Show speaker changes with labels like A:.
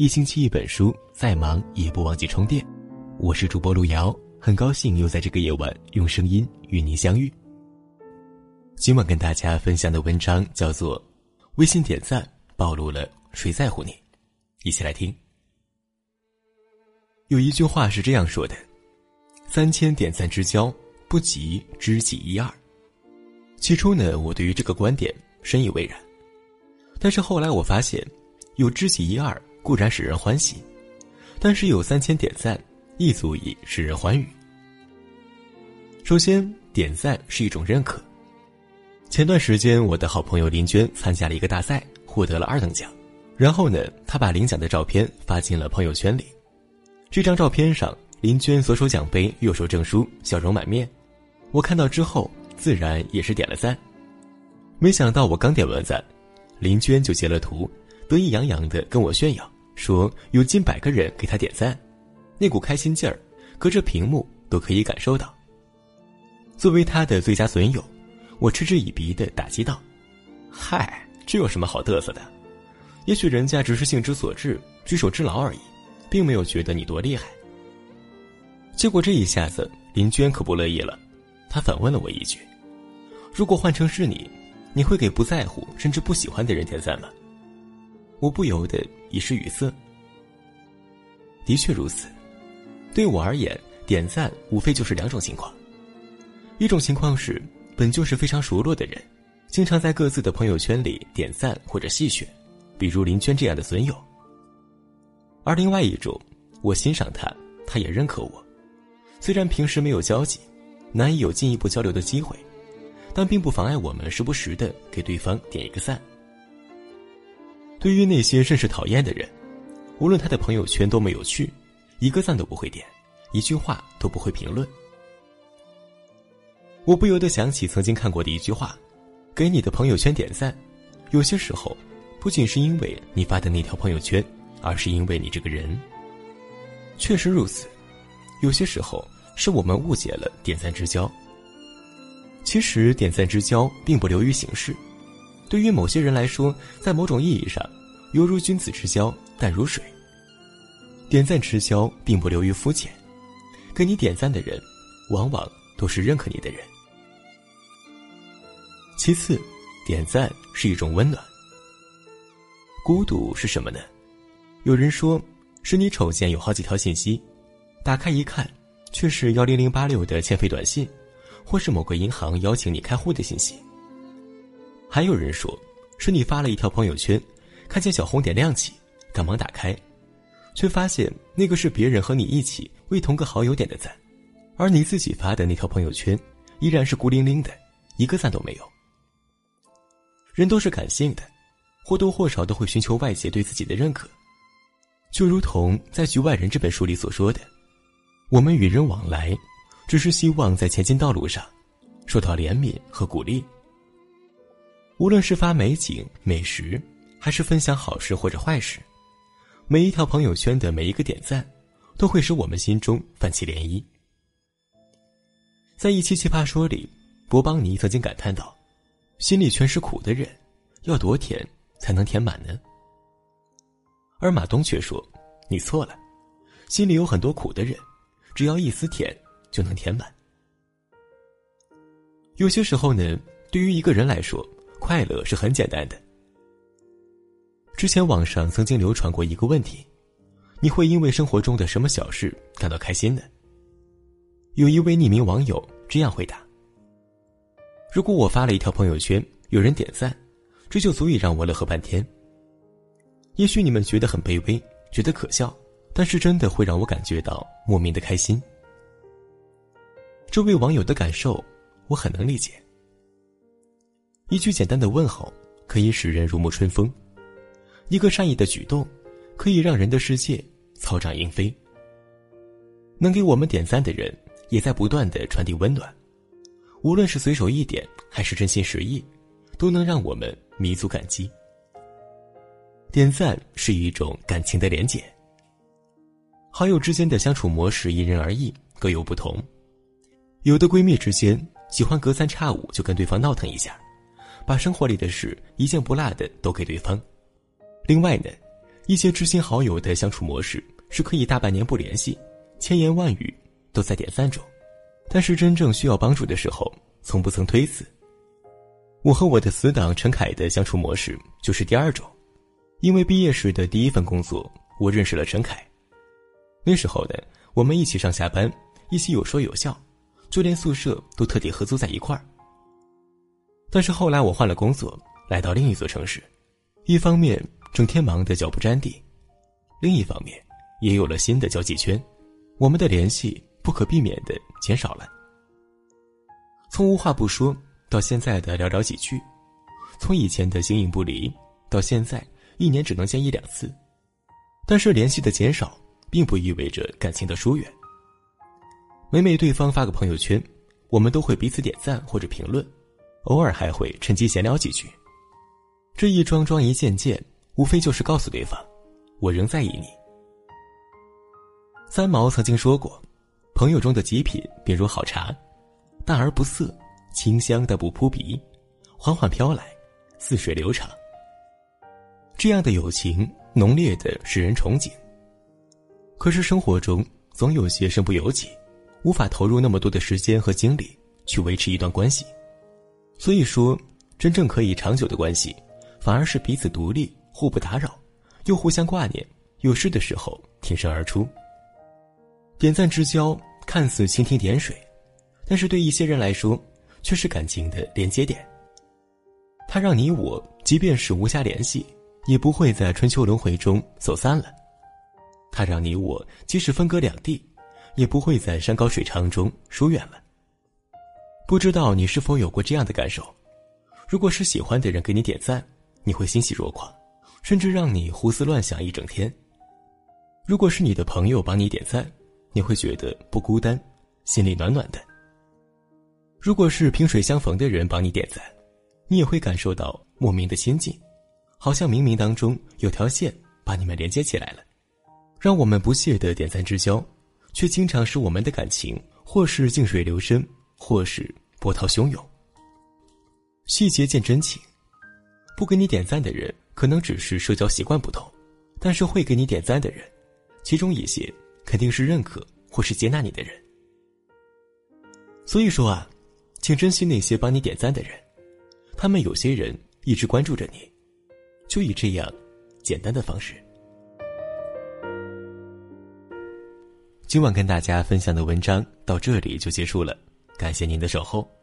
A: 一星期一本书，再忙也不忘记充电。我是主播路遥，很高兴又在这个夜晚用声音与您相遇。今晚跟大家分享的文章叫做《微信点赞暴露了谁在乎你》，一起来听。有一句话是这样说的：“三千点赞之交，不及知己一二。”起初呢，我对于这个观点深以为然，但是后来我发现，有知己一二固然使人欢喜，但是有三千点赞亦足以使人欢愉。首先，点赞是一种认可。前段时间，我的好朋友林娟参加了一个大赛，获得了二等奖，然后呢，她把领奖的照片发进了朋友圈里。这张照片上，林娟左手奖杯，右手证书，笑容满面。我看到之后。自然也是点了赞，没想到我刚点完赞，林娟就截了图，得意洋洋的跟我炫耀，说有近百个人给他点赞，那股开心劲儿，隔着屏幕都可以感受到。作为他的最佳损友，我嗤之以鼻的打击道：“嗨，这有什么好嘚瑟的？也许人家只是兴之所至，举手之劳而已，并没有觉得你多厉害。”结果这一下子，林娟可不乐意了，她反问了我一句。如果换成是你，你会给不在乎甚至不喜欢的人点赞吗？我不由得一时语塞。的确如此，对我而言，点赞无非就是两种情况：一种情况是本就是非常熟络的人，经常在各自的朋友圈里点赞或者戏谑，比如林娟这样的损友；而另外一种，我欣赏他，他也认可我，虽然平时没有交集，难以有进一步交流的机会。但并不妨碍我们时不时的给对方点一个赞。对于那些甚是讨厌的人，无论他的朋友圈多么有趣，一个赞都不会点，一句话都不会评论。我不由得想起曾经看过的一句话：“给你的朋友圈点赞，有些时候，不仅是因为你发的那条朋友圈，而是因为你这个人。”确实如此，有些时候是我们误解了点赞之交。其实点赞之交并不流于形式，对于某些人来说，在某种意义上，犹如君子之交淡如水。点赞之交并不流于肤浅，给你点赞的人，往往都是认可你的人。其次，点赞是一种温暖。孤独是什么呢？有人说，是你瞅见有好几条信息，打开一看，却是幺零零八六的欠费短信。或是某个银行邀请你开户的信息。还有人说，是你发了一条朋友圈，看见小红点亮起，赶忙打开，却发现那个是别人和你一起为同个好友点的赞，而你自己发的那条朋友圈，依然是孤零零的，一个赞都没有。人都是感性的，或多或少都会寻求外界对自己的认可，就如同在《局外人》这本书里所说的，我们与人往来。只是希望在前进道路上，受到怜悯和鼓励。无论是发美景、美食，还是分享好事或者坏事，每一条朋友圈的每一个点赞，都会使我们心中泛起涟漪。在一期奇葩说里，博邦尼曾经感叹道：“心里全是苦的人，要多甜才能填满呢？”而马东却说：“你错了，心里有很多苦的人，只要一丝甜。”就能填满。有些时候呢，对于一个人来说，快乐是很简单的。之前网上曾经流传过一个问题：你会因为生活中的什么小事感到开心呢？有一位匿名网友这样回答：“如果我发了一条朋友圈，有人点赞，这就足以让我乐呵半天。也许你们觉得很卑微，觉得可笑，但是真的会让我感觉到莫名的开心。”这位网友的感受，我很能理解。一句简单的问候，可以使人如沐春风；一个善意的举动，可以让人的世界草长莺飞。能给我们点赞的人，也在不断的传递温暖。无论是随手一点，还是真心实意，都能让我们弥足感激。点赞是一种感情的连结。好友之间的相处模式因人而异，各有不同。有的闺蜜之间喜欢隔三差五就跟对方闹腾一下，把生活里的事一件不落的都给对方。另外呢，一些知心好友的相处模式是可以大半年不联系，千言万语都在点赞中，但是真正需要帮助的时候，从不曾推辞。我和我的死党陈凯的相处模式就是第二种，因为毕业时的第一份工作，我认识了陈凯。那时候的我们一起上下班，一起有说有笑，就连宿舍都特地合租在一块儿。但是后来我换了工作，来到另一座城市，一方面整天忙得脚不沾地，另一方面也有了新的交际圈，我们的联系不可避免的减少了。从无话不说。到现在的寥寥几句，从以前的形影不离，到现在一年只能见一两次，但是联系的减少，并不意味着感情的疏远。每每对方发个朋友圈，我们都会彼此点赞或者评论，偶尔还会趁机闲聊几句。这一桩桩一件件，无非就是告诉对方，我仍在意你。三毛曾经说过，朋友中的极品，便如好茶，淡而不涩。清香的不扑鼻，缓缓飘来，似水流长。这样的友情浓烈的使人憧憬。可是生活中总有些身不由己，无法投入那么多的时间和精力去维持一段关系。所以说，真正可以长久的关系，反而是彼此独立、互不打扰，又互相挂念，有事的时候挺身而出。点赞之交看似蜻蜓点水，但是对一些人来说。却是感情的连接点。它让你我，即便是无暇联系，也不会在春秋轮回中走散了；它让你我，即使分隔两地，也不会在山高水长中疏远了。不知道你是否有过这样的感受？如果是喜欢的人给你点赞，你会欣喜若狂，甚至让你胡思乱想一整天；如果是你的朋友帮你点赞，你会觉得不孤单，心里暖暖的。如果是萍水相逢的人帮你点赞，你也会感受到莫名的亲近，好像冥冥当中有条线把你们连接起来了。让我们不屑的点赞之交，却经常使我们的感情或是静水流深，或是波涛汹涌。细节见真情，不给你点赞的人可能只是社交习惯不同，但是会给你点赞的人，其中一些肯定是认可或是接纳你的人。所以说啊。请珍惜那些帮你点赞的人，他们有些人一直关注着你，就以这样简单的方式。今晚跟大家分享的文章到这里就结束了，感谢您的守候。